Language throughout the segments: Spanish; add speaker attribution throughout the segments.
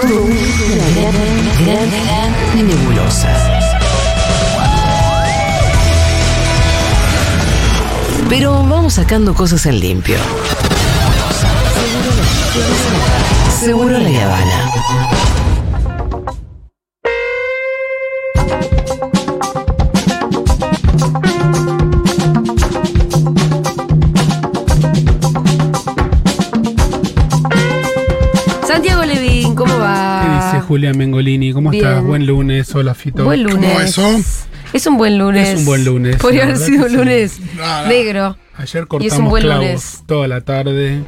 Speaker 1: Todo una gran, gran, gran nebulosa. Pero vamos sacando cosas en limpio. Seguro la Habana.
Speaker 2: Julia Mengolini? ¿Cómo
Speaker 3: Bien.
Speaker 2: estás? Buen lunes, hola Fito.
Speaker 3: Buen lunes.
Speaker 4: ¿Cómo eso?
Speaker 3: Es un buen lunes.
Speaker 2: Es un buen lunes,
Speaker 3: Podría haber sido un lunes negro.
Speaker 2: Ayer
Speaker 3: Y es un
Speaker 2: cortamos
Speaker 3: buen
Speaker 2: clavos
Speaker 3: lunes.
Speaker 2: toda la tarde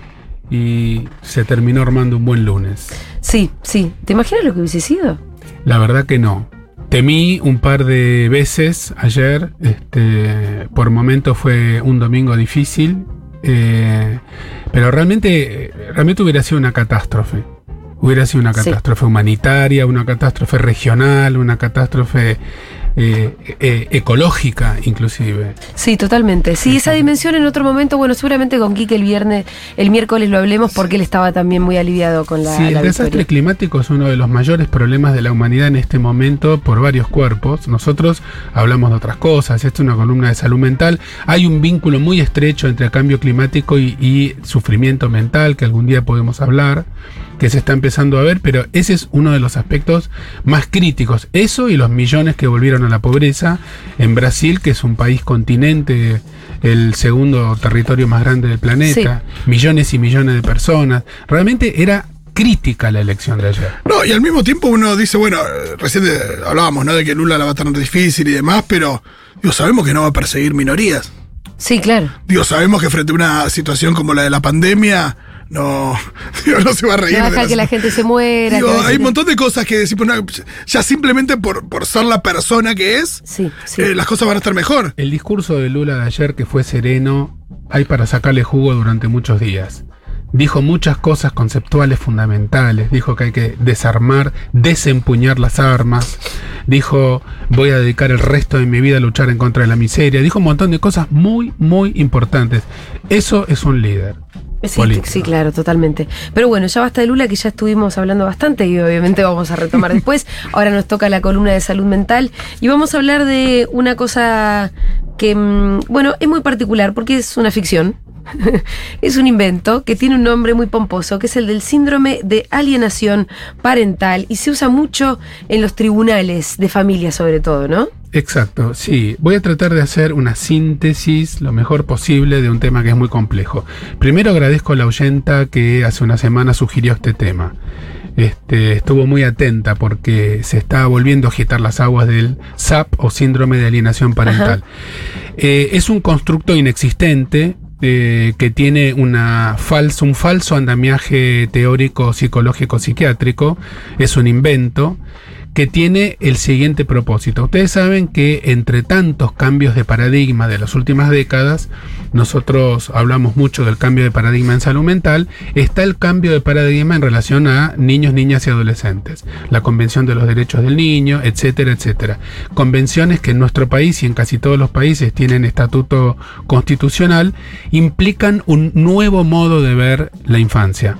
Speaker 2: y se terminó armando un buen lunes.
Speaker 3: Sí, sí. ¿Te imaginas lo que hubiese sido?
Speaker 2: La verdad que no. Temí un par de veces ayer. Este, por momentos fue un domingo difícil. eh, pero realmente, realmente hubiera sido una catástrofe. Hubiera sido una
Speaker 3: Sí.
Speaker 2: catástrofe humanitaria, una catástrofe regional, una catástrofe eh, eh, ecológica, inclusive.
Speaker 3: Sí, totalmente. Sí, esa dimensión en otro momento, bueno, seguramente con Quique el viernes, el miércoles lo hablemos porque él estaba también muy aliviado con la,
Speaker 2: Sí,
Speaker 3: la
Speaker 2: el desastre climático es uno de los mayores problemas de la humanidad en este momento por varios cuerpos. Nosotros hablamos de otras cosas, esto es una columna de salud mental. Hay un vínculo muy estrecho entre el cambio climático y, y sufrimiento mental, que algún día podemos hablar, que se está empezando a ver, pero ese es uno de los aspectos más críticos. Eso y los millones que volvieron a la pobreza en Brasil, que es un país continente, el segundo territorio más grande del planeta, millones y millones de personas. Realmente era crítica la elección de ayer.
Speaker 4: No, y al mismo tiempo uno dice, bueno, recién hablábamos, ¿no? De que Lula la va a tener difícil y demás, pero, digo, sabemos que no va a perseguir minorías.
Speaker 3: Sí, claro.
Speaker 4: Digo, sabemos que frente a una situación como la de la pandemia, no, digo, no se va a reír.
Speaker 3: No
Speaker 4: de
Speaker 3: que la gente se muera.
Speaker 4: Digo, hay un montón de cosas que decir, pues, no, ya simplemente por, por ser la persona que es,
Speaker 3: Sí, sí.
Speaker 4: eh, las cosas van a estar mejor.
Speaker 2: El discurso de Lula de ayer, que fue sereno, hay para sacarle jugo durante muchos días. Dijo muchas cosas conceptuales fundamentales. Dijo que hay que desarmar, desempuñar las armas. Dijo, voy a dedicar el resto de mi vida a luchar en contra de la miseria. Dijo un montón de cosas muy, muy importantes. Eso es un líder.
Speaker 3: Sí, sí, claro, totalmente. Pero bueno, ya basta de Lula, que ya estuvimos hablando bastante y obviamente vamos a retomar después. Ahora nos toca la columna de salud mental y vamos a hablar de una cosa que, mm, bueno, es muy particular porque es una ficción. es un invento que tiene un nombre muy pomposo, que es el del síndrome de alienación parental y se usa mucho en los tribunales de familia sobre todo, ¿no?
Speaker 2: Exacto, sí. Voy a tratar de hacer una síntesis lo mejor posible de un tema que es muy complejo. Primero agradezco a la oyenta que hace una semana sugirió este tema. Este, estuvo muy atenta porque se está volviendo a agitar las aguas del SAP o síndrome de alienación parental. Eh, es un constructo inexistente eh, que tiene una falso, un falso andamiaje teórico, psicológico, psiquiátrico. Es un invento que tiene el siguiente propósito. Ustedes saben que entre tantos cambios de paradigma de las últimas décadas, nosotros hablamos mucho del cambio de paradigma en salud mental, está el cambio de paradigma en relación a niños, niñas y adolescentes. La Convención de los Derechos del Niño, etcétera, etcétera. Convenciones que en nuestro país y en casi todos los países tienen estatuto constitucional, implican un nuevo modo de ver la infancia.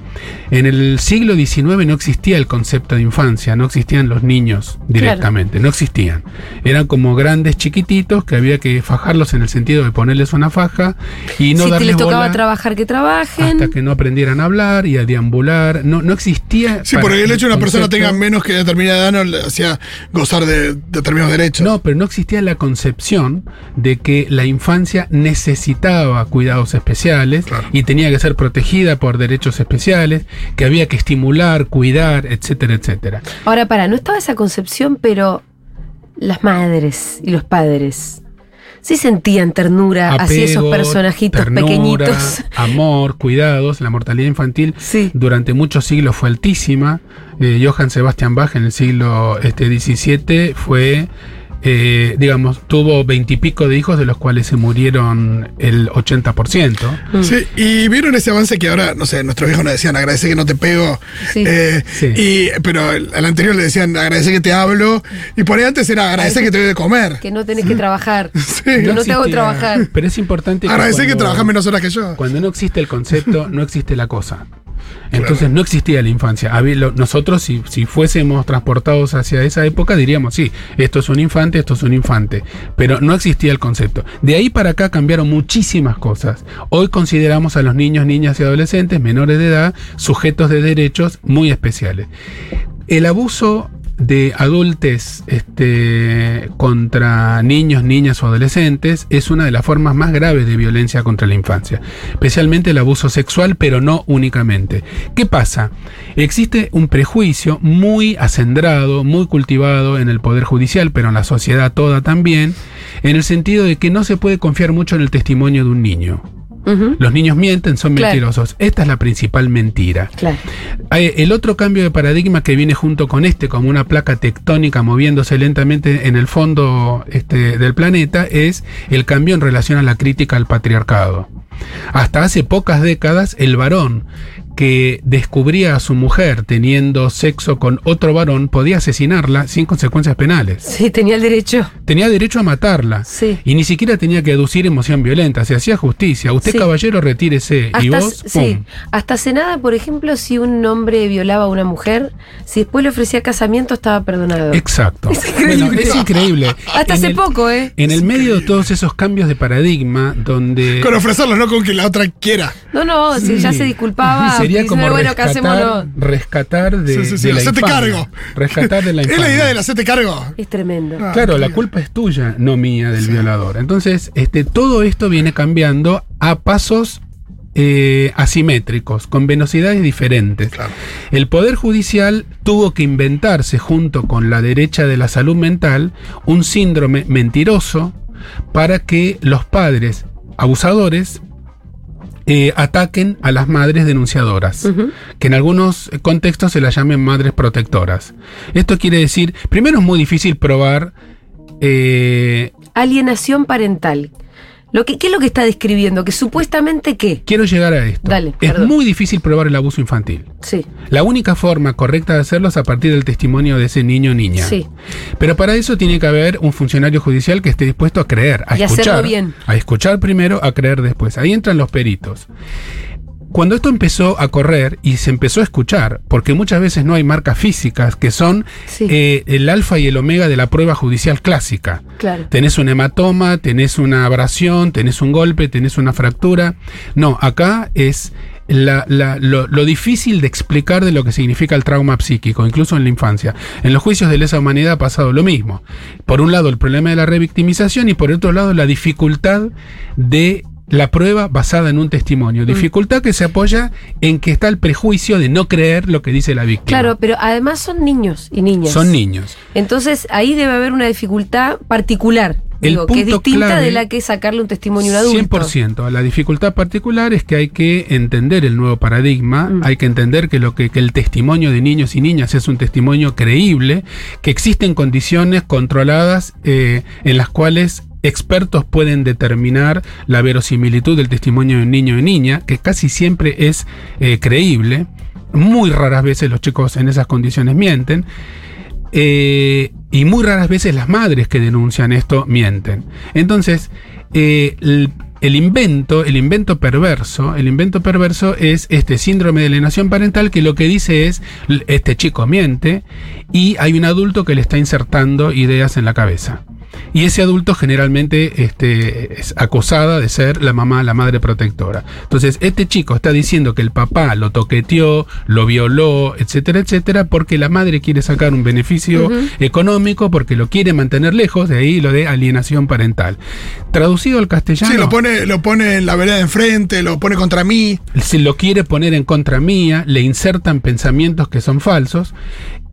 Speaker 2: En el siglo XIX no existía el concepto de infancia, no existían los niños directamente, no existían. Eran como grandes chiquititos que había que fajarlos en el sentido de ponerles una faja y no
Speaker 3: si te
Speaker 2: darles
Speaker 3: les tocaba
Speaker 2: bola
Speaker 3: trabajar, que trabajen.
Speaker 2: hasta que no aprendieran a hablar y a deambular. No, no existía.
Speaker 4: Sí, porque el hecho de una persona tenga menos que determinada edad no le hacía gozar de determinados derechos.
Speaker 2: No, pero no existía la concepción de que la infancia necesitaba cuidados especiales
Speaker 4: Claro.
Speaker 2: y tenía que ser protegida por derechos especiales, que había que estimular, cuidar, etcétera, etcétera.
Speaker 3: Ahora, para, no estaba esa concepción, pero las madres y los padres sí sentían ternura hacia esos personajitos
Speaker 2: ternura,
Speaker 3: pequeñitos.
Speaker 2: Amor, cuidados, la mortalidad infantil
Speaker 3: Sí.
Speaker 2: durante muchos siglos fue altísima. Eh, Johann Sebastian Bach en el siglo este, XVII fue, eh, digamos, tuvo veintipico de hijos, de los cuales se murieron el 80%.
Speaker 4: Sí, y vieron ese avance que ahora, no sé, nuestros viejos nos decían, agradece que no te pego.
Speaker 3: Sí.
Speaker 4: Eh,
Speaker 2: Sí.
Speaker 4: y, pero al anterior le decían, agradece que te hablo. Y por ahí antes era, agradece que te doy de comer.
Speaker 3: Que no tenés que trabajar. que
Speaker 2: No
Speaker 3: no te hago trabajar.
Speaker 2: Pero es importante
Speaker 4: Agradece que
Speaker 2: cuando-
Speaker 4: trabajas menos horas que yo.
Speaker 2: Cuando no existe el concepto, no existe la cosa. Entonces no existía la infancia. Nosotros, si, si fuésemos transportados hacia esa época, diríamos, sí, esto es un infante, esto es un infante. Pero no existía el concepto. De ahí para acá cambiaron muchísimas cosas. Hoy consideramos a los niños, niñas y adolescentes menores de edad sujetos de derechos muy especiales. El abuso de adultos este, contra niños, niñas o adolescentes es una de las formas más graves de violencia contra la infancia, especialmente el abuso sexual, pero no únicamente. ¿Qué pasa? Existe un prejuicio muy acendrado, muy cultivado en el Poder Judicial, pero en la sociedad toda también, en el sentido de que no se puede confiar mucho en el testimonio de un niño. Los niños mienten, son
Speaker 3: Claro.
Speaker 2: mentirosos. Esta es la principal mentira.
Speaker 3: Claro.
Speaker 2: El otro cambio de paradigma que viene junto con este, como una placa tectónica moviéndose lentamente en el fondo este, del planeta, es el cambio en relación a la crítica al patriarcado. Hasta hace pocas décadas, el varón que descubría a su mujer teniendo sexo con otro varón podía asesinarla sin consecuencias penales.
Speaker 3: Sí, tenía el derecho.
Speaker 2: Tenía derecho a matarla.
Speaker 3: Sí.
Speaker 2: Y ni siquiera tenía que aducir emoción violenta. Se hacía justicia. Usted,
Speaker 3: Sí.
Speaker 2: caballero, retírese. y
Speaker 3: Hasta,
Speaker 2: vos,
Speaker 3: sí, hasta hace nada, por ejemplo, si un hombre violaba a una mujer, si después le ofrecía casamiento, estaba perdonado.
Speaker 2: Exacto.
Speaker 3: Es increíble.
Speaker 2: Bueno, es increíble.
Speaker 3: Hasta
Speaker 2: En
Speaker 3: hace
Speaker 2: el-
Speaker 3: poco, ¿eh?
Speaker 2: En el medio de todos esos cambios de paradigma, donde.
Speaker 4: Con ofrecerlo, no con que la otra quiera.
Speaker 3: No, no, si ya se disculpaba.
Speaker 2: Sería como
Speaker 3: bueno,
Speaker 2: rescatar, de,
Speaker 4: Sí, sí, sí,
Speaker 2: de la
Speaker 4: hacete
Speaker 2: infamia.
Speaker 4: cargo.
Speaker 2: Rescatar de la
Speaker 4: Es
Speaker 2: infamia.
Speaker 4: la idea del hacerte cargo.
Speaker 3: Es tremendo.
Speaker 4: Ah,
Speaker 2: Claro, la culpa es tuya, no mía del violador. Entonces, este, todo esto viene cambiando a pasos eh, asimétricos, con velocidades diferentes.
Speaker 4: Claro.
Speaker 2: El Poder Judicial tuvo que inventarse, junto con la derecha de la salud mental, un síndrome mentiroso para que los padres abusadores eh, ataquen a las madres denunciadoras, que en algunos contextos se las llamen madres protectoras. Esto quiere decir, primero es muy difícil probar eh,
Speaker 3: Alienación parental. Lo que, ¿Qué es lo que está describiendo? Que supuestamente qué.
Speaker 2: Quiero llegar a esto.
Speaker 3: Dale,
Speaker 2: es
Speaker 3: perdón.
Speaker 2: muy difícil probar el abuso infantil.
Speaker 3: Sí,
Speaker 2: La única forma correcta de hacerlo es a partir del testimonio de ese niño o niña.
Speaker 3: sí.
Speaker 2: Pero para eso tiene que haber un funcionario judicial que esté dispuesto a creer, a
Speaker 3: Y hacerlo
Speaker 2: escuchar.
Speaker 3: bien.
Speaker 2: A escuchar primero, a creer después. Ahí entran los peritos. Cuando esto empezó a correr y se empezó a escuchar, porque muchas veces no hay marcas físicas que son
Speaker 3: Sí.
Speaker 2: eh, el alfa y el omega de la prueba judicial clásica.
Speaker 3: Claro.
Speaker 2: Tenés un hematoma, tenés una abrasión, tenés un golpe, tenés una fractura. No, acá es la- la- lo, lo difícil de explicar de lo que significa el trauma psíquico, incluso en la infancia. En los juicios de lesa humanidad ha pasado lo mismo. Por un lado el problema de la revictimización y por otro lado la dificultad de la prueba basada en un testimonio. Dificultad que se apoya en que está el prejuicio de no creer lo que dice la víctima.
Speaker 3: Claro, pero además son niños y niñas.
Speaker 2: Son niños.
Speaker 3: Entonces ahí debe haber una dificultad particular.
Speaker 2: El
Speaker 3: digo, que es distinta
Speaker 2: clave-
Speaker 3: de la que sacarle un testimonio a un adulto.
Speaker 2: 100%. La dificultad particular es que hay que entender el nuevo paradigma,
Speaker 3: Mm.
Speaker 2: hay que entender que, lo que, que el testimonio de niños y niñas es un testimonio creíble, que existen condiciones controladas eh, en las cuales expertos pueden determinar la verosimilitud del testimonio de un niño y niña, que casi siempre es eh, creíble. Muy raras veces los chicos en esas condiciones mienten. Eh, y muy raras veces las madres que denuncian esto mienten. Entonces, eh, el, el invento, el invento perverso, el invento perverso es este síndrome de alienación parental que lo que dice es, este chico miente y hay un adulto que le está insertando ideas en la cabeza. Y ese adulto generalmente este, es acusada de ser la mamá, la madre protectora. Entonces, este chico está diciendo que el papá lo toqueteó, lo violó, etcétera, etcétera, porque la madre quiere sacar un beneficio económico, porque lo quiere mantener lejos, de ahí lo de alienación parental. Traducido al castellano,
Speaker 4: Sí, lo pone, lo pone en la vereda de enfrente, lo pone contra mí.
Speaker 2: si lo quiere poner en contra mía, le insertan pensamientos que son falsos.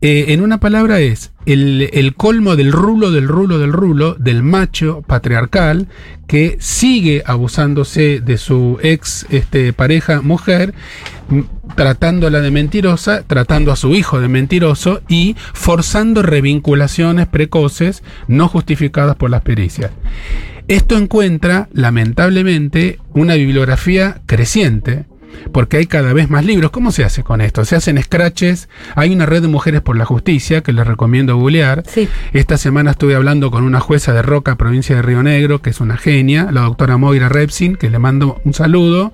Speaker 2: Eh, en una palabra es el, colmo del rulo, del rulo, del rulo, del macho patriarcal que sigue abusándose de su ex este, pareja mujer, tratándola de mentirosa, tratando a su hijo de mentiroso y forzando revinculaciones precoces no justificadas por las pericias. Esto encuentra, lamentablemente, una bibliografía creciente porque hay cada vez más libros. ¿Cómo se hace con esto? Se hacen scratches. Hay una red de mujeres por la justicia que les recomiendo googlear.
Speaker 3: Sí.
Speaker 2: Esta semana estuve hablando con una jueza de Roca, provincia de Río Negro, que es una genia, la doctora Moira Repsin, que le mando un saludo,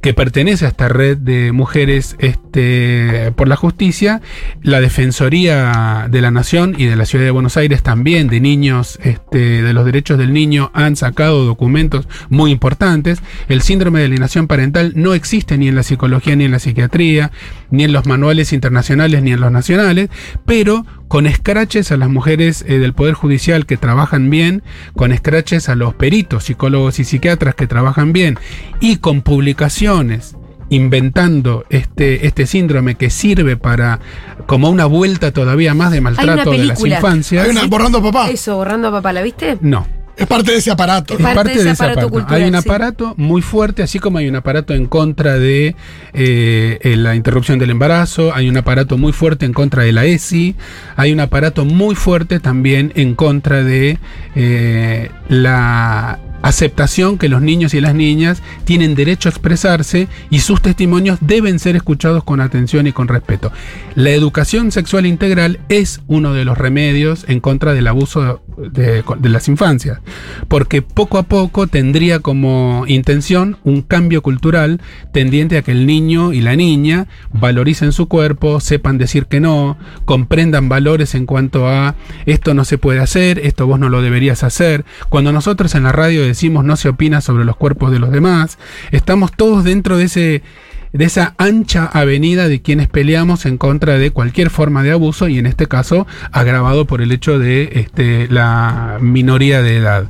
Speaker 2: que pertenece a esta red de mujeres este, por la justicia. La Defensoría de la Nación y de la Ciudad de Buenos Aires también, de niños, este, de los derechos del niño, han sacado documentos muy importantes. El síndrome de alienación parental no existe ni en la psicología ni en la psiquiatría, ni en los manuales internacionales ni en los nacionales, pero con escraches a las mujeres eh, del Poder Judicial que trabajan bien, con escraches a los peritos, psicólogos y psiquiatras que trabajan bien, y con publicaciones inventando este, este síndrome que sirve para como una vuelta todavía más de maltrato de las infancias.
Speaker 4: Hay una borrando a papá.
Speaker 3: Eso, borrando a papá, ¿la viste?
Speaker 2: No.
Speaker 4: Es parte de ese aparato.
Speaker 3: Es
Speaker 2: Es
Speaker 3: parte
Speaker 2: parte,
Speaker 3: de ese
Speaker 2: de ese
Speaker 3: aparato
Speaker 2: aparato.
Speaker 3: cultural,
Speaker 2: hay un
Speaker 3: sí.
Speaker 2: aparato muy fuerte, así como hay un aparato en contra de eh, eh, la interrupción del embarazo, hay un aparato muy fuerte en contra de la ESI, hay un aparato muy fuerte también en contra de eh, la aceptación que los niños y las niñas tienen derecho a expresarse y sus testimonios deben ser escuchados con atención y con respeto. La educación sexual integral es uno de los remedios en contra del abuso de, de las infancias, porque poco a poco tendría como intención un cambio cultural tendiente a que el niño y la niña valoricen su cuerpo, sepan decir que no, comprendan valores en cuanto a esto no se puede hacer, esto vos no lo deberías hacer. Cuando nosotros en la radio decimos no se opina sobre los cuerpos de los demás, estamos todos dentro de ese de esa ancha avenida de quienes peleamos en contra de cualquier forma de abuso y en este caso agravado por el hecho de este, la minoría de edad.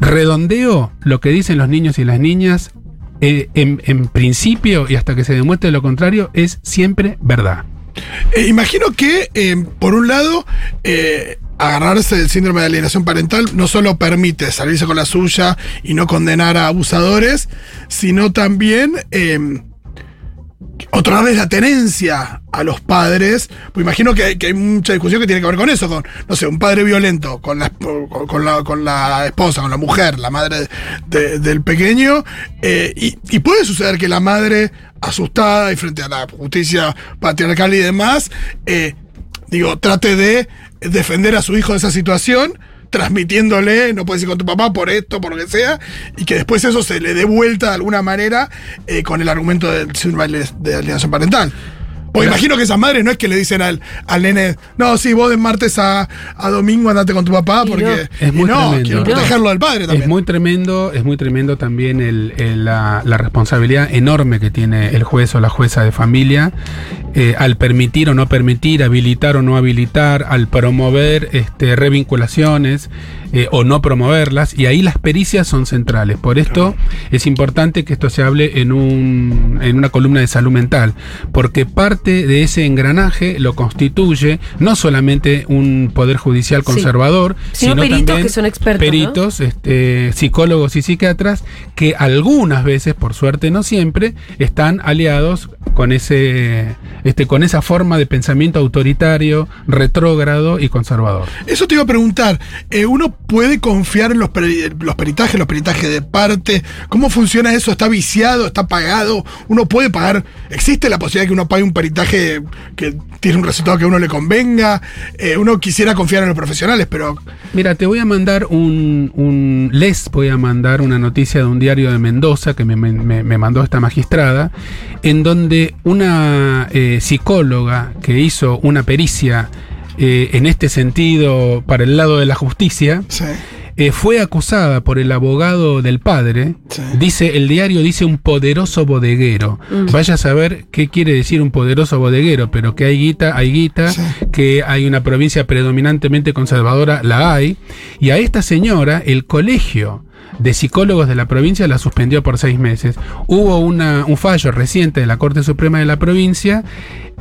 Speaker 2: Redondeo lo que dicen los niños y las niñas, eh, en, principio y hasta que se demuestre lo contrario, es siempre verdad.
Speaker 4: Eh, imagino que, eh, por un lado, agarrarse del síndrome de alienación parental no solo permite salirse con la suya y no condenar a abusadores, sino también eh, otorgarles la tenencia a los padres. Pues imagino que hay, mucha discusión que tiene que ver con eso, con, no sé, un padre violento con la, con, la, esposa, con la mujer, la madre de- del pequeño, eh, y, y puede suceder que la madre, asustada y frente a la justicia patriarcal y demás, eh, digo, trate de defender a su hijo de esa situación, transmitiéndole, no puedes ir con tu papá por esto, por lo que sea, y que después eso se le dé vuelta de alguna manera eh, con el argumento del de de alienación parental. Porque imagino que esas madres no es que le dicen al, al nene, no, sí, vos de martes a, a domingo andate con tu papá, porque
Speaker 2: Es muy
Speaker 4: no,
Speaker 2: tremendo.
Speaker 4: quiero protegerlo del padre también.
Speaker 2: Es muy tremendo, es muy tremendo también el- el- la, la responsabilidad enorme que tiene el juez o la jueza de familia eh, al permitir o no permitir, habilitar o no habilitar, al promover este, revinculaciones eh, o no promoverlas, y ahí las pericias son centrales. Por esto es importante que esto se hable en, un, en una columna de salud mental, porque parte de ese engranaje lo constituye no solamente un poder judicial
Speaker 3: Sí.
Speaker 2: conservador,
Speaker 3: Sino
Speaker 2: sino
Speaker 3: peritos
Speaker 2: también
Speaker 3: que son expertos, ¿no?
Speaker 2: peritos, este, psicólogos y psiquiatras que algunas veces, por suerte no siempre, están aliados con ese, este, con esa forma de pensamiento autoritario, retrógrado y conservador.
Speaker 4: Eso te iba a preguntar, eh, ¿uno puede confiar en los, peri- los peritajes, los peritajes de parte? ¿Cómo funciona eso? ¿Está viciado? ¿Está pagado? ¿Uno puede pagar? ¿Existe la posibilidad de que uno pague un peritaje que tiene un resultado que a uno le convenga? Eh, uno quisiera confiar en los profesionales, pero
Speaker 2: Mira, te voy a mandar un, un- les voy a mandar una noticia de un diario de Mendoza que me, me- me- me mandó esta magistrada, en donde una eh, psicóloga que hizo una pericia eh, en este sentido para el lado de la justicia,
Speaker 4: sí.
Speaker 2: eh, fue acusada por el abogado del padre.
Speaker 4: Sí.
Speaker 2: Dice, el diario dice un poderoso bodeguero. Vaya a saber qué quiere decir un poderoso bodeguero, pero que hay guita, hay guita,
Speaker 4: Sí.
Speaker 2: que hay una provincia predominantemente conservadora, la hay. Y a esta señora, el colegio de psicólogos de la provincia la suspendió por seis meses. Hubo una- un fallo reciente de la Corte Suprema de la provincia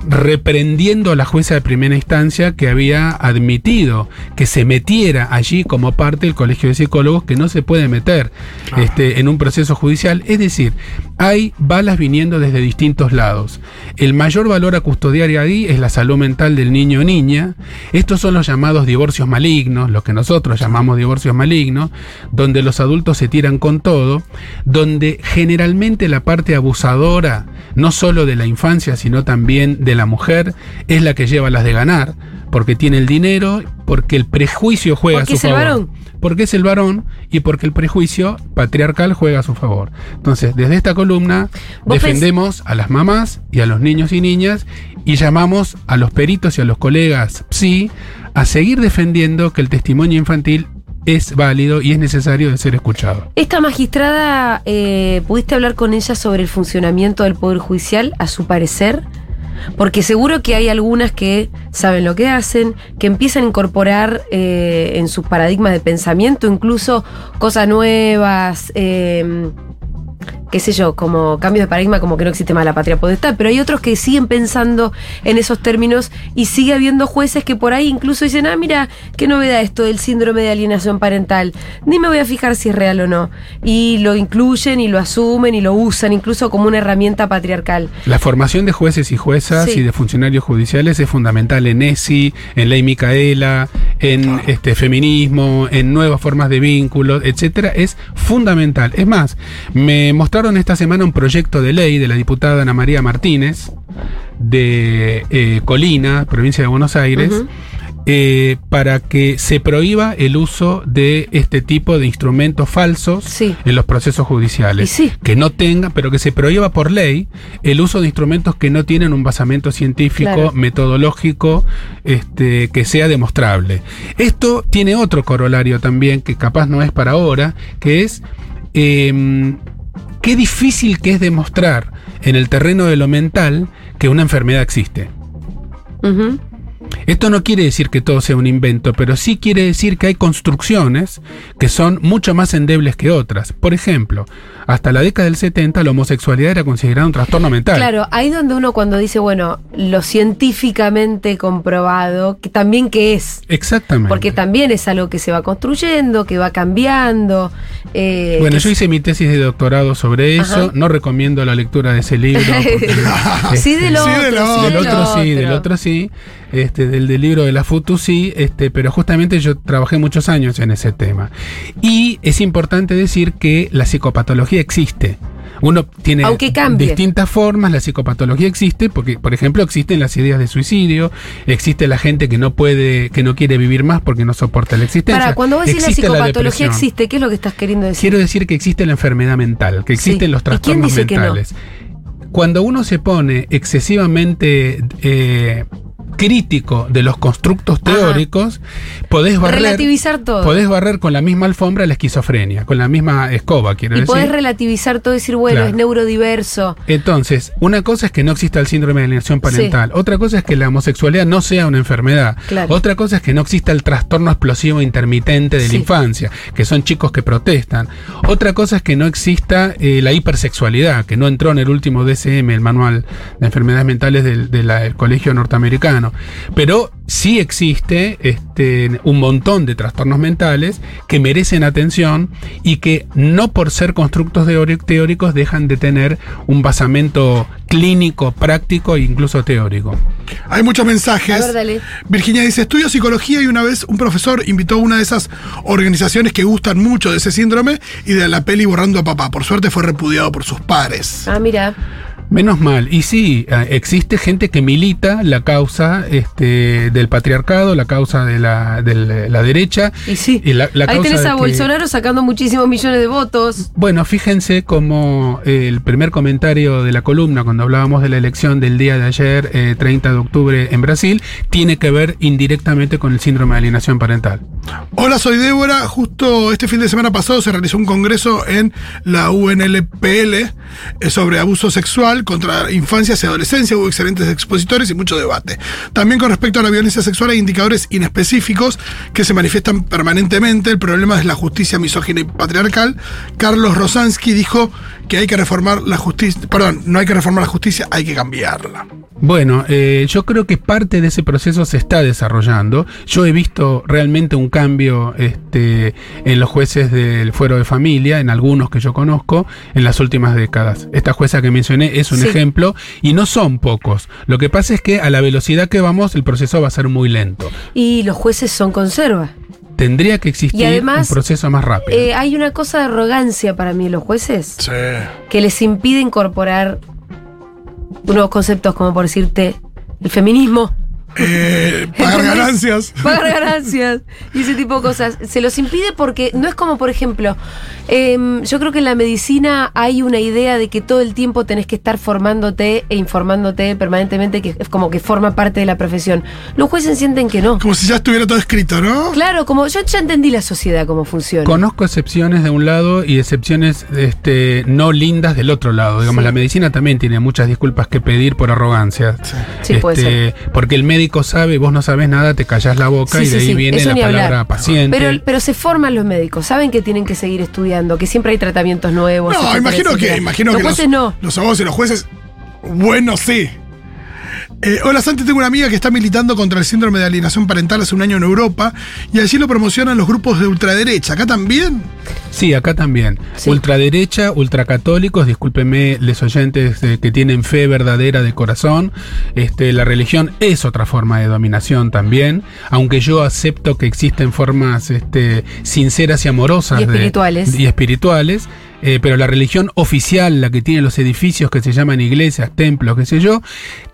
Speaker 2: reprendiendo a la jueza de primera instancia que había admitido que se metiera allí como parte del colegio de psicólogos que no se puede meter este, en un proceso judicial. Es decir, hay balas viniendo desde distintos lados. El mayor valor a custodiar ahí es la salud mental del niño o niña. Estos son los llamados divorcios malignos, los que nosotros llamamos divorcios malignos, donde los adultos se tiran con todo, donde generalmente la parte abusadora, no solo de la infancia, sino también de la mujer, es la que lleva las de ganar, porque tiene el dinero, porque el prejuicio juega a su
Speaker 3: es el
Speaker 2: favor.
Speaker 3: varón.
Speaker 2: Porque es el varón y porque el prejuicio patriarcal juega a su favor. Entonces, desde esta columna defendemos a las mamás y a los niños y niñas y llamamos a los peritos y a los colegas psi a seguir defendiendo que el testimonio infantil es válido y es necesario de ser escuchado.
Speaker 3: Esta magistrada, eh, ¿pudiste hablar con ella sobre el funcionamiento del Poder Judicial, a su parecer? Porque seguro que hay algunas que saben lo que hacen, que empiezan a incorporar eh, en sus paradigmas de pensamiento incluso cosas nuevas, eh, qué sé yo, como cambios de paradigma, como que no existe más la patria potestad, pero hay otros que siguen pensando en esos términos y sigue habiendo jueces que por ahí incluso dicen, ah, mira, qué novedad esto del síndrome de alienación parental, ni me voy a fijar si es real o no. Y lo incluyen y lo asumen y lo usan incluso como una herramienta patriarcal.
Speaker 2: La formación de jueces y juezas
Speaker 3: Sí.
Speaker 2: y de funcionarios judiciales es fundamental en ESI, en Ley Micaela, en este feminismo, en nuevas formas de vínculos, etcétera, es fundamental. Es más, me mostraron esta semana un proyecto de ley de la diputada Ana María Martínez de eh, Colina, provincia de Buenos Aires. Eh, para que se prohíba el uso de este tipo de instrumentos falsos
Speaker 3: Sí.
Speaker 2: en los procesos judiciales.
Speaker 3: Sí.
Speaker 2: Que no tenga, pero que se prohíba por ley el uso de instrumentos que no tienen un basamento científico,
Speaker 3: Claro.
Speaker 2: metodológico, este, que sea demostrable. Esto tiene otro corolario también, que capaz no es para ahora, que es em, qué difícil que es demostrar en el terreno de lo mental que una enfermedad existe. Esto no quiere decir que todo sea un invento, pero sí quiere decir que hay construcciones que son mucho más endebles que otras. Por ejemplo, hasta la década del 70 la homosexualidad era considerada un trastorno mental.
Speaker 3: Claro, ahí donde uno cuando dice, bueno, lo científicamente comprobado, que también que es.
Speaker 2: Exactamente.
Speaker 3: Porque también es algo que se va construyendo, que va cambiando. eh,
Speaker 2: bueno, yo hice mi tesis de doctorado sobre eso. No recomiendo la lectura de ese libro. porque-
Speaker 3: sí, del
Speaker 4: Sí,
Speaker 3: otro.
Speaker 4: del
Speaker 3: sí,
Speaker 4: otro.
Speaker 2: del otro sí, del otro sí, este, del, del libro de la Futu sí, este, pero justamente yo trabajé muchos años en ese tema. Y es importante decir que la psicopatología existe. Uno tiene distintas formas, la psicopatología existe, porque, por ejemplo, existen las ideas de suicidio, existe la gente que no puede, que no quiere vivir más porque no soporta la existencia.
Speaker 3: Para, cuando vos decís la psicopatología
Speaker 2: depresión.
Speaker 3: existe, ¿qué es lo que estás queriendo decir?
Speaker 2: Quiero decir que existe la enfermedad mental, que existen
Speaker 3: Sí.
Speaker 2: los
Speaker 3: ¿Y quién
Speaker 2: trastornos
Speaker 3: que no?
Speaker 2: mentales. Cuando uno se pone excesivamente eh, crítico de los constructos
Speaker 3: Ajá.
Speaker 2: teóricos, podés barrer,
Speaker 3: Relativizar todo.
Speaker 2: podés barrer con la misma alfombra la esquizofrenia, con la misma escoba, quiero
Speaker 3: y
Speaker 2: decir.
Speaker 3: podés relativizar todo y decir, bueno,
Speaker 2: Claro.
Speaker 3: es neurodiverso.
Speaker 2: Entonces, una cosa es que no exista el síndrome de alienación parental, otra cosa es que la homosexualidad no sea una enfermedad,
Speaker 3: Claro.
Speaker 2: otra cosa es que no exista el trastorno explosivo intermitente de
Speaker 3: Sí.
Speaker 2: la infancia, que son chicos que protestan, otra cosa es que no exista eh, la hipersexualidad, que no entró en el último DSM, el manual de enfermedades mentales del, de la- del colegio norteamericano, pero sí existe este, un montón de trastornos mentales que merecen atención y que no por ser constructos teóricos dejan de tener un basamento clínico, práctico e incluso teórico.
Speaker 4: Hay muchos mensajes.
Speaker 3: A ver, dale.
Speaker 4: Virginia dice, estudio psicología y una vez un profesor invitó a una de esas organizaciones que gustan mucho de ese síndrome y de la peli Borrando a Papá. Por suerte fue repudiado por sus pares.
Speaker 3: Ah, mira.
Speaker 2: Menos mal. Y sí, eh, existe gente que milita la causa este, del patriarcado, la causa de la, de la derecha.
Speaker 3: Y sí.
Speaker 2: Y la- la
Speaker 3: Ahí
Speaker 2: causa
Speaker 3: tenés a
Speaker 2: que-
Speaker 3: Bolsonaro sacando muchísimos millones de votos.
Speaker 2: Bueno, fíjense como el primer comentario de la columna cuando hablábamos de la elección del día de ayer, eh, 30 de octubre en Brasil, tiene que ver indirectamente con el síndrome de alienación parental.
Speaker 4: Hola, soy Débora. Justo este fin de semana pasado se realizó un congreso en la UNLPL eh, sobre abuso sexual contra infancias y adolescencia. Hubo excelentes expositores y mucho debate. También con respecto a la violencia sexual hay indicadores inespecíficos que se manifiestan permanentemente. El problema es la justicia misógina y patriarcal. Carlos Rosansky dijo que hay que reformar la justicia. Perdón, no hay que reformar la justicia, hay que cambiarla.
Speaker 2: Bueno, eh, yo creo que parte de ese proceso se está desarrollando. Yo he visto realmente un cambio este, en los jueces del fuero de familia, en algunos que yo conozco, en las últimas décadas. Esta jueza que mencioné es un
Speaker 3: Sí.
Speaker 2: ejemplo y no son pocos. Lo que pasa es que a la velocidad que vamos el proceso va a ser muy lento.
Speaker 3: Y los jueces son conserva.
Speaker 2: Tendría que existir
Speaker 3: Y además,
Speaker 2: un proceso más rápido.
Speaker 3: Eh, hay una cosa de arrogancia para mí los jueces
Speaker 4: Sí.
Speaker 3: que les impide incorporar nuevos conceptos como por decirte el feminismo.
Speaker 4: Eh, pagar ganancias.
Speaker 3: Pagar ganancias y ese tipo de cosas. Se los impide porque no es como, por ejemplo, em, yo creo que en la medicina hay una idea de que todo el tiempo tenés que estar formándote e informándote permanentemente, que es como que forma parte de la profesión. Los jueces sienten que no.
Speaker 4: Como si ya estuviera todo escrito, ¿no?
Speaker 3: Claro, como yo ya entendí la sociedad cómo funciona.
Speaker 2: Conozco excepciones de un lado y excepciones este, no lindas del otro lado. Digamos,
Speaker 3: Sí.
Speaker 2: la medicina también tiene muchas disculpas que pedir por arrogancia.
Speaker 3: Sí, puede
Speaker 2: Este, Porque el médico sabe, vos no sabes nada, te callas la boca
Speaker 3: Sí,
Speaker 2: y de
Speaker 3: sí,
Speaker 2: ahí
Speaker 3: sí,
Speaker 2: viene
Speaker 3: eso
Speaker 2: la palabra
Speaker 3: hablar.
Speaker 2: paciente.
Speaker 3: Pero, pero se forman los médicos, saben que tienen que seguir estudiando, que siempre hay tratamientos nuevos.
Speaker 4: No,
Speaker 3: etcétera,
Speaker 4: imagino que, imagino
Speaker 3: los
Speaker 4: que
Speaker 3: jueces
Speaker 4: los,
Speaker 3: no.
Speaker 4: los abogados y los jueces, bueno, sí. Eh, hola Santi, tengo una amiga que está militando contra el síndrome de alienación parental hace un año en Europa y allí lo promocionan los grupos de ultraderecha. ¿Acá también?
Speaker 2: Sí, acá también.
Speaker 3: Sí.
Speaker 2: Ultraderecha, ultracatólicos, discúlpenme les oyentes eh, que tienen fe verdadera de corazón. Este, la religión es otra forma de dominación también, aunque yo acepto que existen formas este, sinceras y amorosas.
Speaker 3: Y
Speaker 2: de- y espirituales. Eh, pero la religión oficial, la que tiene los edificios que se llaman iglesias, templos, qué sé yo,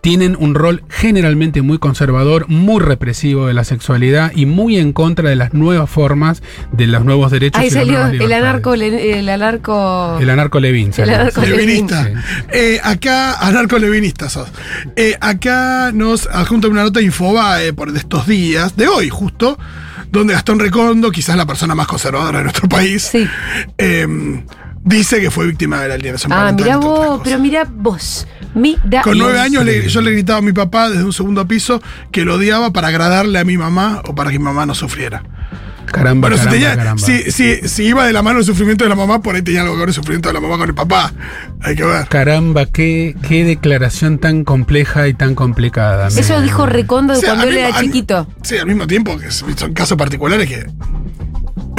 Speaker 2: tienen un rol generalmente muy conservador, muy represivo de la sexualidad y muy en contra de las nuevas formas, de los nuevos derechos.
Speaker 3: Ahí
Speaker 2: y
Speaker 3: salió el anarco, el anarco.
Speaker 2: El anarco Levin.
Speaker 3: El anarco.
Speaker 4: Levinista.
Speaker 2: Sí.
Speaker 4: Eh, acá, anarco-levinista sos. Eh, acá nos adjunta una nota de Infobae por de estos días, de hoy justo, donde Gastón Recondo, quizás la persona más conservadora de nuestro país,
Speaker 3: Sí.
Speaker 4: eh, dice que fue víctima de la alienación
Speaker 3: Ah,
Speaker 4: otras
Speaker 3: vos, pero mirá vos. Mira
Speaker 4: Con nueve años le- yo le gritaba a mi papá desde un segundo piso que lo odiaba para agradarle a mi mamá o para que mi mamá no sufriera.
Speaker 2: Caramba,
Speaker 4: Bueno, si,
Speaker 2: caramba,
Speaker 4: tenía-
Speaker 2: caramba.
Speaker 4: si, si- si iba de la mano el sufrimiento de la mamá, por ahí tenía algo que ver el sufrimiento de la mamá con el papá. Hay que ver.
Speaker 2: Caramba, qué, qué declaración tan compleja y tan complicada.
Speaker 3: Eso
Speaker 2: Me-
Speaker 3: dijo Recondo de
Speaker 4: O sea,
Speaker 3: cuando él era
Speaker 4: al-
Speaker 3: chiquito.
Speaker 4: Sí, al mismo tiempo que son casos particulares que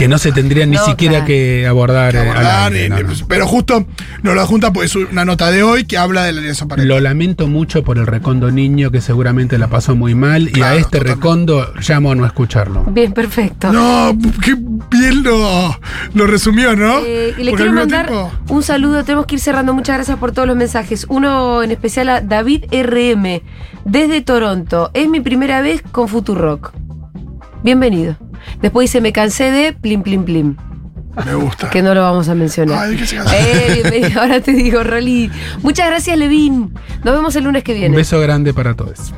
Speaker 2: Que no se tendrían ni
Speaker 3: No,
Speaker 2: siquiera
Speaker 3: claro.
Speaker 2: que abordar.
Speaker 4: que
Speaker 2: eh, al
Speaker 4: abordar,
Speaker 2: aire,
Speaker 4: y-
Speaker 2: no, no.
Speaker 4: pero justo nos lo adjunta pues una nota de hoy que habla de la alianza parental.
Speaker 2: Lo lamento mucho por el recondo niño que seguramente la pasó muy mal y a este
Speaker 4: totalmente.
Speaker 2: recondo llamo a no escucharlo.
Speaker 3: Bien, perfecto.
Speaker 4: No, qué bien lo, lo resumió, ¿no?
Speaker 3: Eh, y le
Speaker 4: Porque
Speaker 3: quiero mandar
Speaker 4: tiempo-
Speaker 3: un saludo, tenemos que ir cerrando. Muchas gracias por todos los mensajes. Uno en especial a David RM, desde Toronto. Es mi primera vez con Futurock. Bienvenido. Después dice, me cansé de plim plim plim,
Speaker 4: Me gusta.
Speaker 3: que no lo vamos a mencionar.
Speaker 4: Ay, ¿de qué se cansó?
Speaker 3: Eh. Ahora te digo, Rolly. Muchas gracias, Levin. Nos vemos el lunes que viene.
Speaker 2: Un beso grande para todos.